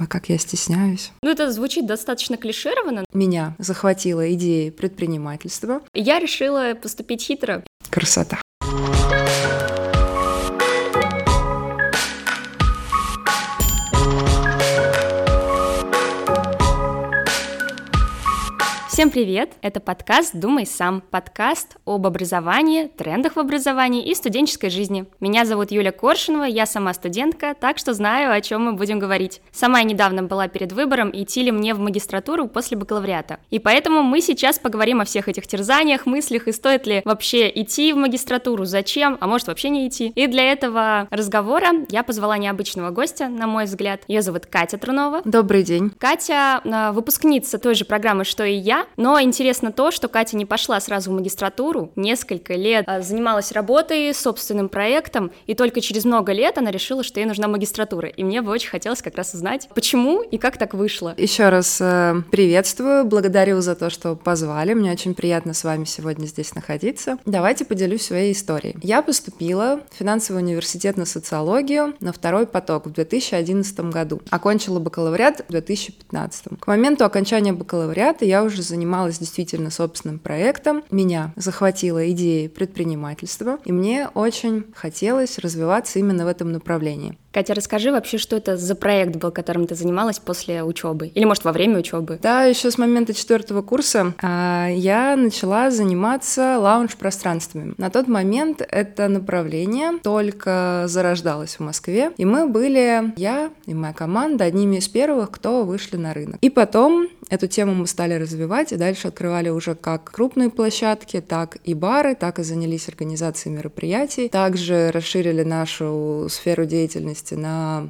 Ой, как я стесняюсь. Ну, это звучит достаточно клишированно. Меня захватила идея предпринимательства. Я решила поступить хитро. Красота. Всем привет! Это подкаст «Думай сам», подкаст об образовании, трендах в образовании и студенческой жизни. Меня зовут Юля Коршинова, я сама студентка, так что знаю, о чем мы будем говорить. Сама я недавно была перед выбором, идти ли мне в магистратуру после бакалавриата. И поэтому мы сейчас поговорим о всех этих терзаниях, мыслях и стоит ли вообще идти в магистратуру, зачем, а может вообще не идти. И для этого разговора я позвала необычного гостя, на мой взгляд. Ее зовут Катя Трунова. Добрый день. Катя а, выпускница той же программы, что и я, но интересно то, что Катя не пошла сразу в магистратуру, несколько лет а, занималась работой, собственным проектом, и только через много лет она решила, что ей нужна магистратура. И мне бы очень хотелось как раз узнать, почему и как так вышло. Еще раз э, приветствую, благодарю за то, что позвали. Мне очень приятно с вами сегодня здесь находиться. Давайте поделюсь своей историей. Я поступила в финансовый университет на социологию на второй поток в 2011 году. Окончила бакалавриат в 2015. К моменту окончания бакалавриата я уже занималась действительно собственным проектом, меня захватила идея предпринимательства, и мне очень хотелось развиваться именно в этом направлении. Катя, расскажи вообще, что это за проект был, которым ты занималась после учебы? Или, может, во время учебы? Да, еще с момента четвертого курса а, я начала заниматься лаунж-пространствами. На тот момент это направление только зарождалось в Москве, и мы были, я и моя команда, одними из первых, кто вышли на рынок. И потом эту тему мы стали развивать, и дальше открывали уже как крупные площадки, так и бары, так и занялись организацией мероприятий. Также расширили нашу сферу деятельности на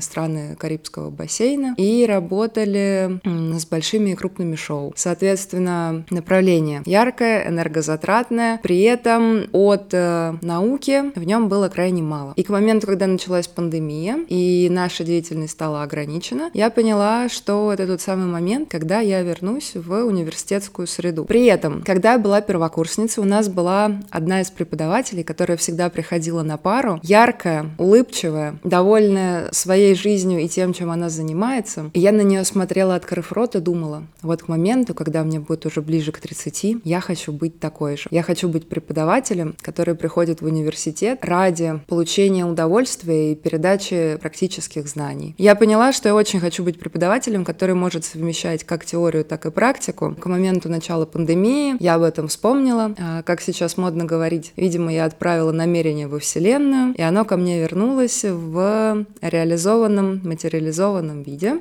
страны Карибского бассейна и работали с большими и крупными шоу. Соответственно, направление яркое, энергозатратное, при этом от э, науки в нем было крайне мало. И к моменту, когда началась пандемия и наша деятельность стала ограничена, я поняла, что это тот самый момент, когда я вернусь в университетскую среду. При этом, когда я была первокурсницей, у нас была одна из преподавателей, которая всегда приходила на пару, яркая, улыбчивая, довольная своей жизнью и тем, чем она занимается. И я на нее смотрела, открыв рот, и думала, вот к моменту, когда мне будет уже ближе к 30, я хочу быть такой же. Я хочу быть преподавателем, который приходит в университет ради получения удовольствия и передачи практических знаний. Я поняла, что я очень хочу быть преподавателем, который может совмещать как теорию, так и практику. К моменту начала пандемии я об этом вспомнила. А, как сейчас модно говорить, видимо, я отправила намерение во Вселенную, и оно ко мне вернулось в реализованном, материализованном виде.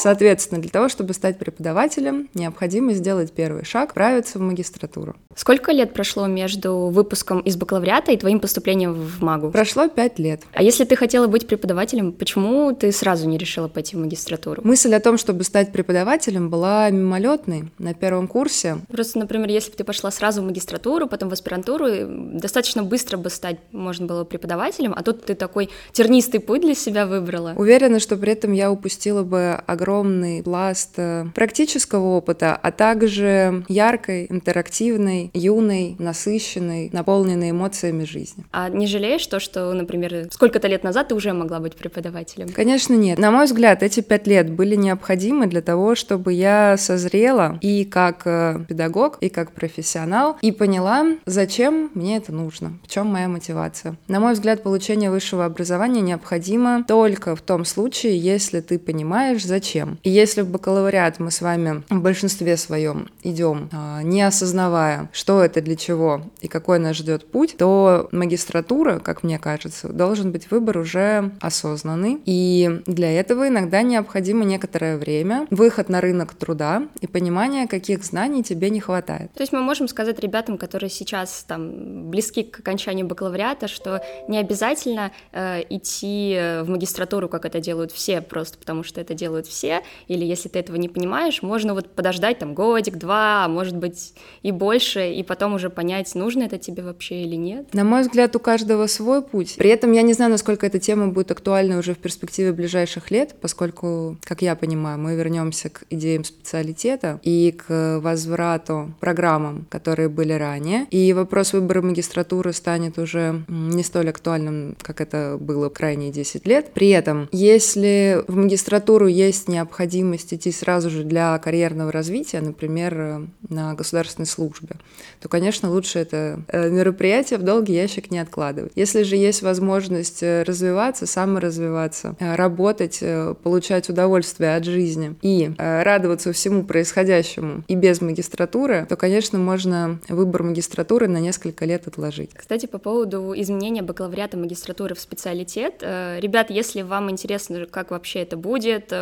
Соответственно, для того, чтобы стать преподавателем, необходимо сделать первый шаг, отправиться в магистратуру. Сколько лет прошло между выпуском из бакалавриата и твоим поступлением в МАГУ? Прошло пять лет. А если ты хотела быть преподавателем, почему ты сразу не решила пойти в магистратуру? Мысль о том, чтобы стать преподавателем, была мимолетной на первом курсе. Просто, например, если бы ты пошла сразу в магистратуру, потом в аспирантуру, достаточно быстро бы стать можно было преподавателем, а тут ты такой тернистый путь для себя выбрала. Уверена, что при этом я упустила бы огромное огромный пласт э, практического опыта, а также яркой, интерактивной, юной, насыщенной, наполненной эмоциями жизни. А не жалеешь то, что, например, сколько-то лет назад ты уже могла быть преподавателем? Конечно, нет. На мой взгляд, эти пять лет были необходимы для того, чтобы я созрела и как э, педагог, и как профессионал, и поняла, зачем мне это нужно, в чем моя мотивация. На мой взгляд, получение высшего образования необходимо только в том случае, если ты понимаешь, зачем зачем. И если в бакалавриат мы с вами в большинстве своем идем, а, не осознавая, что это для чего и какой нас ждет путь, то магистратура, как мне кажется, должен быть выбор уже осознанный. И для этого иногда необходимо некоторое время, выход на рынок труда и понимание, каких знаний тебе не хватает. То есть мы можем сказать ребятам, которые сейчас там близки к окончанию бакалавриата, что не обязательно э, идти в магистратуру, как это делают все, просто потому что это делают все все, или если ты этого не понимаешь, можно вот подождать там годик-два, а может быть и больше, и потом уже понять, нужно это тебе вообще или нет. На мой взгляд, у каждого свой путь. При этом я не знаю, насколько эта тема будет актуальна уже в перспективе ближайших лет, поскольку, как я понимаю, мы вернемся к идеям специалитета и к возврату программам, которые были ранее. И вопрос выбора магистратуры станет уже не столь актуальным, как это было крайние 10 лет. При этом, если в магистратуру есть необходимость идти сразу же для карьерного развития, например, на государственной службе, то, конечно, лучше это э, мероприятие в долгий ящик не откладывать. Если же есть возможность э, развиваться, саморазвиваться, э, работать, получать удовольствие от жизни и радоваться всему происходящему и без магистратуры, то, конечно, можно выбор магистратуры на несколько лет отложить. Кстати, по поводу изменения бакалавриата магистратуры в специалитет, ребят, если вам интересно, как вообще это будет,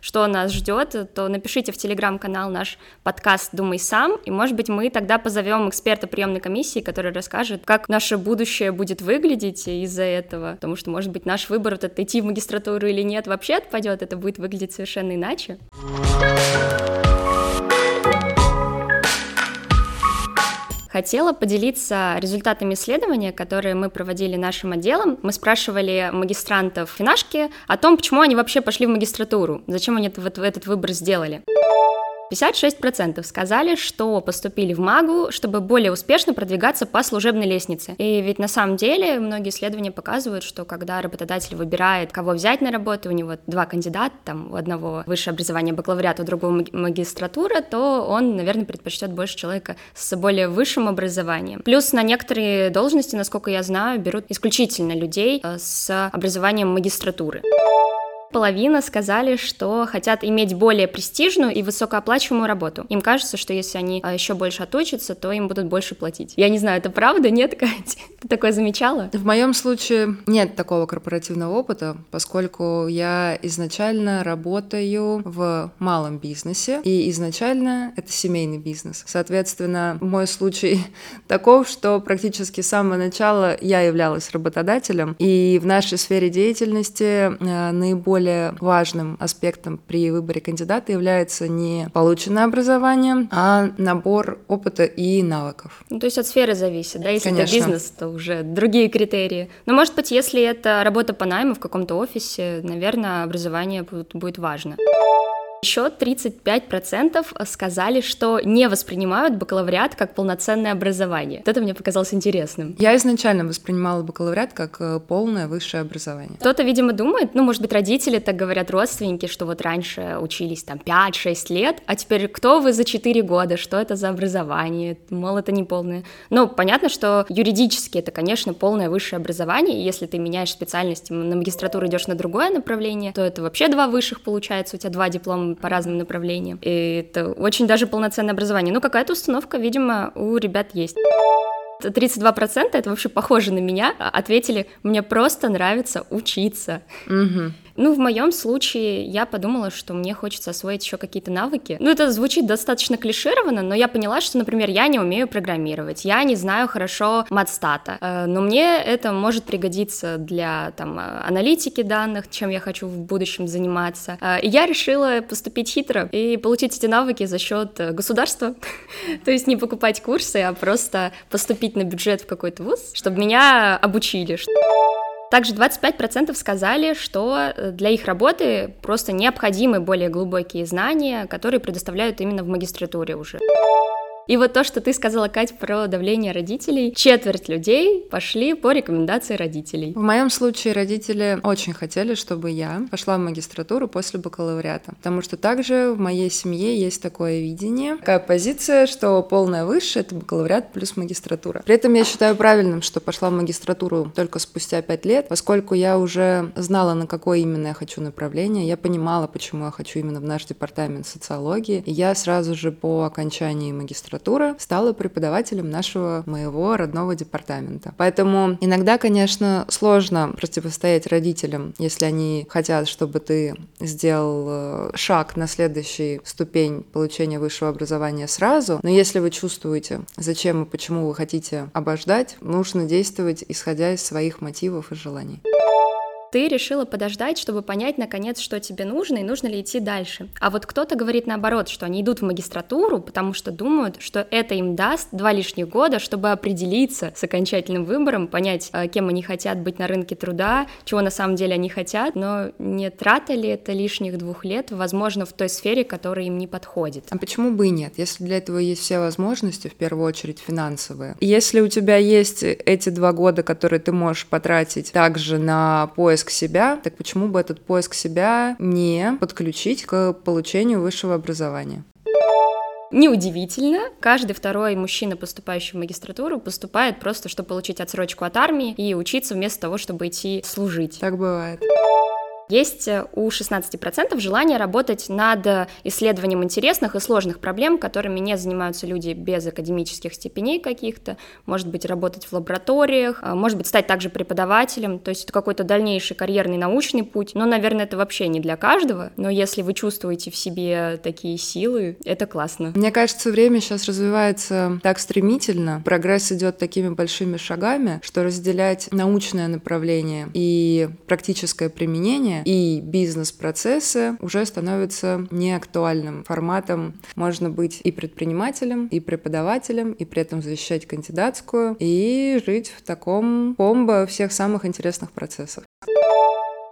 что нас ждет, то напишите в телеграм-канал наш подкаст «Думай сам», и, может быть, мы тогда позовем эксперта приемной комиссии, который расскажет, как наше будущее будет выглядеть из-за этого, потому что, может быть, наш выбор, вот это идти в магистратуру или нет, вообще отпадет, это будет выглядеть совершенно иначе. Хотела поделиться результатами исследования, которые мы проводили нашим отделом. Мы спрашивали магистрантов финашки о том, почему они вообще пошли в магистратуру, зачем они этот выбор сделали. 56% сказали, что поступили в МАГУ, чтобы более успешно продвигаться по служебной лестнице. И ведь на самом деле многие исследования показывают, что когда работодатель выбирает, кого взять на работу, у него два кандидата, там у одного высшее образование бакалавриат, у другого магистратура, то он, наверное, предпочтет больше человека с более высшим образованием. Плюс на некоторые должности, насколько я знаю, берут исключительно людей э, с образованием магистратуры половина сказали, что хотят иметь более престижную и высокооплачиваемую работу. Им кажется, что если они а, еще больше отучатся, то им будут больше платить. Я не знаю, это правда, нет, Катя? Ты такое замечала? В моем случае нет такого корпоративного опыта, поскольку я изначально работаю в малом бизнесе, и изначально это семейный бизнес. Соответственно, мой случай таков, что практически с самого начала я являлась работодателем, и в нашей сфере деятельности э, наиболее более важным аспектом при выборе кандидата является не полученное образование, а набор опыта и навыков. Ну, то есть от сферы зависит, да? Если Конечно. это бизнес, то уже другие критерии. Но, может быть, если это работа по найму в каком-то офисе, наверное, образование будет важно. Еще 35% сказали, что не воспринимают бакалавриат как полноценное образование. Вот это мне показалось интересным. Я изначально воспринимала бакалавриат как э, полное высшее образование. Кто-то, видимо, думает, ну, может быть, родители так говорят, родственники, что вот раньше учились там 5-6 лет, а теперь кто вы за 4 года, что это за образование, мол, это не полное. Ну, понятно, что юридически это, конечно, полное высшее образование, и если ты меняешь специальность, на магистратуру идешь на другое направление, то это вообще два высших получается, у тебя два диплома по разным направлениям. И это очень даже полноценное образование. Ну, какая-то установка, видимо, у ребят есть. 32% это вообще похоже на меня, ответили, мне просто нравится учиться. Угу. Ну, в моем случае я подумала, что мне хочется освоить еще какие-то навыки. Ну, это звучит достаточно клишированно, но я поняла, что, например, я не умею программировать, я не знаю хорошо матстата, э, но мне это может пригодиться для там аналитики данных, чем я хочу в будущем заниматься. Э, и я решила поступить хитро и получить эти навыки за счет государства, то есть не покупать курсы, а просто поступить на бюджет в какой-то вуз, чтобы меня обучили. Также 25% сказали, что э, для их работы просто необходимы более глубокие знания, которые предоставляют именно в магистратуре уже. И вот то, что ты сказала, Кать, про давление родителей, четверть людей пошли по рекомендации родителей. В моем случае родители очень хотели, чтобы я пошла в магистратуру после бакалавриата, потому что также в моей семье есть такое видение, такая позиция, что полное высшее — это бакалавриат плюс магистратура. При этом я считаю правильным, что пошла в магистратуру только спустя пять лет, поскольку я уже знала, на какое именно я хочу направление, я понимала, почему я хочу именно в наш департамент социологии, и я сразу же по окончании магистратуры магистратуры, стала преподавателем нашего моего родного департамента. Поэтому иногда, конечно, сложно противостоять родителям, если они хотят, чтобы ты сделал э, шаг на следующий ступень получения высшего образования сразу. Но если вы чувствуете, зачем и почему вы хотите обождать, нужно действовать исходя из своих мотивов и желаний. Ты решила подождать, чтобы понять, наконец, что тебе нужно и нужно ли идти дальше. А вот кто-то говорит наоборот, что они идут в магистратуру, потому что думают, что это им даст два лишних года, чтобы определиться с окончательным выбором, понять, э, кем они хотят быть на рынке труда, чего на самом деле они хотят, но не трата ли это лишних двух лет, возможно, в той сфере, которая им не подходит. А почему бы и нет, если для этого есть все возможности, в первую очередь финансовые? Если у тебя есть эти два года, которые ты можешь потратить также на поиск себя, так почему бы этот поиск себя не подключить к получению высшего образования? Неудивительно, каждый второй мужчина, поступающий в магистратуру, поступает просто, чтобы получить отсрочку от армии и учиться вместо того, чтобы идти служить. Так бывает. Есть э, у 16% желание работать над исследованием интересных и сложных проблем, которыми не занимаются люди без академических степеней каких-то, может быть, работать в лабораториях, а, может быть, стать также преподавателем, то есть это какой-то дальнейший карьерный научный путь, но, наверное, это вообще не для каждого, но если вы чувствуете в себе такие силы, это классно. Мне кажется, время сейчас развивается так стремительно, прогресс идет такими большими шагами, что разделять научное направление и практическое применение образования и бизнес-процессы уже становятся неактуальным форматом. Можно быть и предпринимателем, и преподавателем, и при этом защищать кандидатскую, и жить в таком комбо всех самых интересных процессов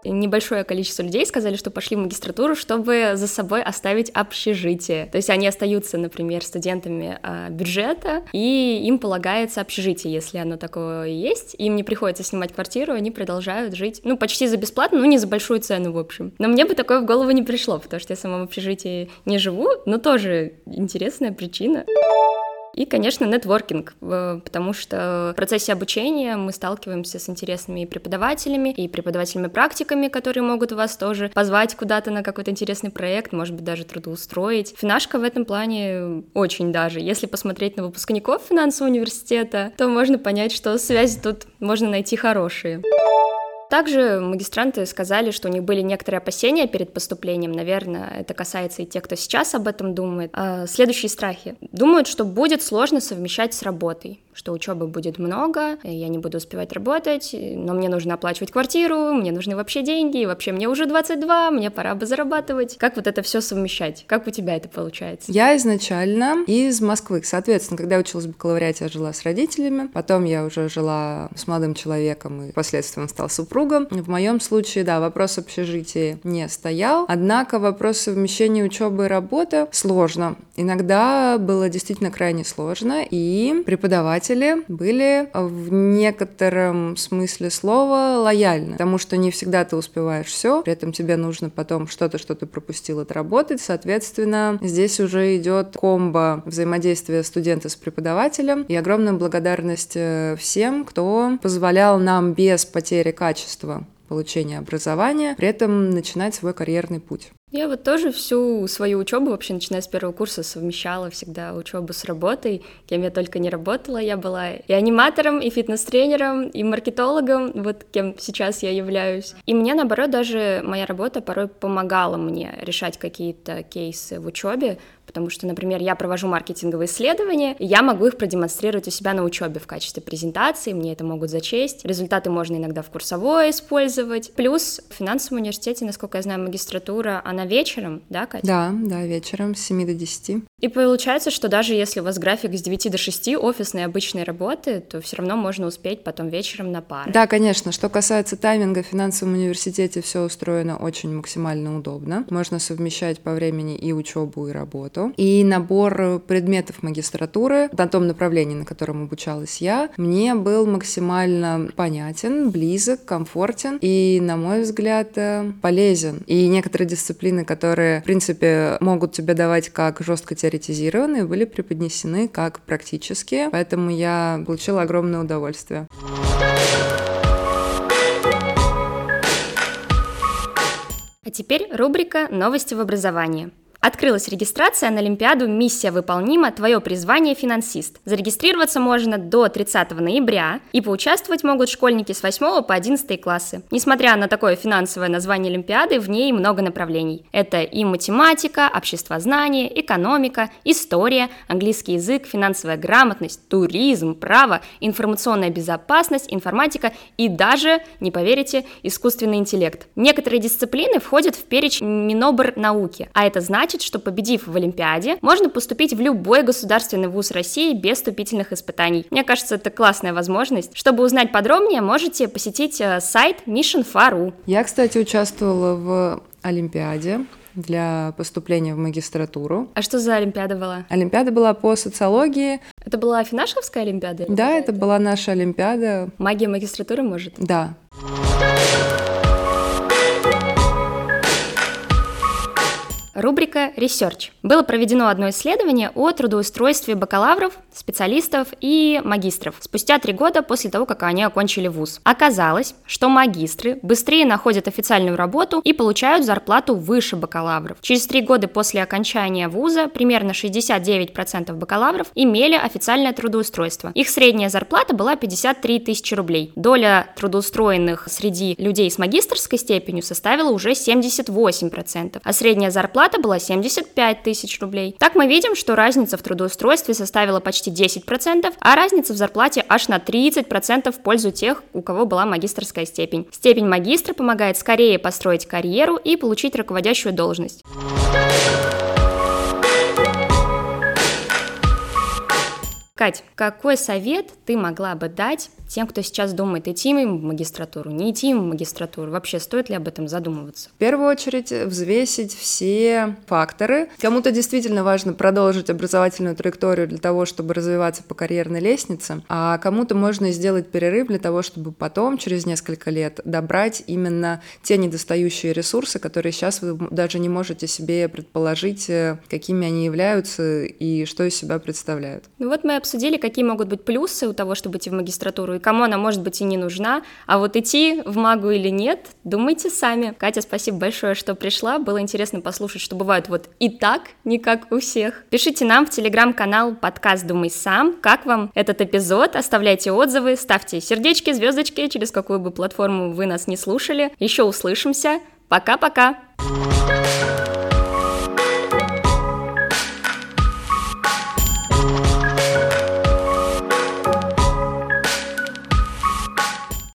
небольшое количество людей сказали, что пошли в магистратуру, чтобы за собой оставить общежитие. То есть они остаются, например, студентами э, бюджета, и им полагается общежитие, если оно такое есть. Им не приходится снимать квартиру, они продолжают жить, ну, почти за бесплатно, ну, не за большую цену, в общем. Но мне бы такое в голову не пришло, потому что я сама в общежитии не живу, но тоже интересная причина. И, конечно, нетворкинг, потому что в процессе обучения мы сталкиваемся с интересными преподавателями, и преподавателями-практиками, которые могут вас тоже позвать куда-то на какой-то интересный проект, может быть, даже трудоустроить. Финашка в этом плане очень даже. Если посмотреть на выпускников финансового университета, то можно понять, что связи тут можно найти хорошие. Также магистранты сказали, что у них были некоторые опасения перед поступлением. Наверное, это касается и тех, кто сейчас об этом думает. А, следующие страхи. Думают, что будет сложно совмещать с работой что учебы будет много, я не буду успевать работать, но мне нужно оплачивать квартиру, мне нужны вообще деньги, вообще мне уже 22, мне пора бы зарабатывать. Как вот это все совмещать? Как у тебя это получается? Я изначально из Москвы. Соответственно, когда училась в бакалавриате, я жила с родителями, потом я уже жила с молодым человеком и впоследствии он стал супругом. В моем случае, да, вопрос общежития не стоял, однако вопрос совмещения учебы и работы сложно. Иногда было действительно крайне сложно, и преподаватели были в некотором смысле слова лояльны, потому что не всегда ты успеваешь все, при этом тебе нужно потом что-то, что ты пропустил, отработать. Соответственно, здесь уже идет комбо взаимодействия студента с преподавателем и огромная благодарность э, всем, кто позволял нам без потери качества получения образования, при этом начинать свой карьерный путь. Я вот тоже всю свою учебу, вообще начиная с первого курса, совмещала всегда учебу с работой. Кем я только не работала, я была и аниматором, и фитнес-тренером, и маркетологом, вот кем сейчас я являюсь. И мне, наоборот, даже моя работа порой помогала мне решать какие-то кейсы в учебе, потому что, например, я провожу маркетинговые исследования, и я могу их продемонстрировать у себя на учебе в качестве презентации, мне это могут зачесть. Результаты можно иногда в курсовой использовать. Плюс в финансовом университете, насколько я знаю, магистратура, она вечером, да, Катя? Да, да, вечером с 7 до 10. И получается, что даже если у вас график с 9 до 6 офисной обычной работы, то все равно можно успеть потом вечером на пары. Да, конечно. Что касается тайминга, в финансовом университете все устроено очень максимально удобно. Можно совмещать по времени и учебу, и работу. И набор предметов магистратуры на том направлении, на котором обучалась я, мне был максимально понятен, близок, комфортен и, на мой взгляд, э, полезен. И некоторые дисциплины, которые, в принципе, могут тебе давать как жестко теоретизированные, были преподнесены как практические, поэтому я получила огромное удовольствие. А теперь рубрика «Новости в образовании». Открылась регистрация на Олимпиаду «Миссия выполнима. Твое призвание – финансист». Зарегистрироваться можно до 30 ноября, и поучаствовать могут школьники с 8 по 11 классы. Несмотря на такое финансовое название Олимпиады, в ней много направлений. Это и математика, обществознание, экономика, история, английский язык, финансовая грамотность, туризм, право, информационная безопасность, информатика и даже, не поверите, искусственный интеллект. Некоторые дисциплины входят в перечень Минобр науки, а это значит, что победив в Олимпиаде, можно поступить в любой государственный вуз России без вступительных испытаний. Мне кажется, это классная возможность. Чтобы узнать подробнее, можете посетить э, сайт Mission.ru. Я, кстати, участвовала в Олимпиаде для поступления в магистратуру. А что за Олимпиада была? Олимпиада была по социологии. Это была Финашевская Олимпиада? Да, это была наша Олимпиада. Магия магистратуры, может? Да. Рубрика «Research». Было проведено одно исследование о трудоустройстве бакалавров, специалистов и магистров спустя три года после того, как они окончили вуз. Оказалось, что магистры быстрее находят официальную работу и получают зарплату выше бакалавров. Через три года после окончания вуза примерно 69% бакалавров имели официальное трудоустройство. Их средняя зарплата была 53 тысячи рублей. Доля трудоустроенных среди людей с магистрской степенью составила уже 78%, а средняя зарплата зарплата была 75 тысяч рублей. Так мы видим, что разница в трудоустройстве составила почти 10%, а разница в зарплате аж на 30% в пользу тех, у кого была магистрская степень. Степень магистра помогает скорее построить карьеру и получить руководящую должность. Кать, какой совет ты могла бы дать тем, кто сейчас думает, идти им в магистратуру, не идти им в магистратуру? Вообще, стоит ли об этом задумываться? В первую очередь, взвесить все факторы. Кому-то действительно важно продолжить образовательную траекторию для того, чтобы развиваться по карьерной лестнице, а кому-то можно сделать перерыв для того, чтобы потом, через несколько лет, добрать именно те недостающие ресурсы, которые сейчас вы даже не можете себе предположить, э, какими они являются и что из себя представляют. Ну вот мы обсудили, какие могут быть плюсы у того, чтобы идти в магистратуру, и кому она может быть и не нужна. А вот идти в магу или нет, думайте сами. Катя, спасибо большое, что пришла. Было интересно послушать, что бывает вот и так, не как у всех. Пишите нам в телеграм-канал подкаст «Думай сам», как вам этот эпизод, оставляйте отзывы, ставьте сердечки, звездочки, через какую бы платформу вы нас не слушали. Еще услышимся. Пока-пока! thank you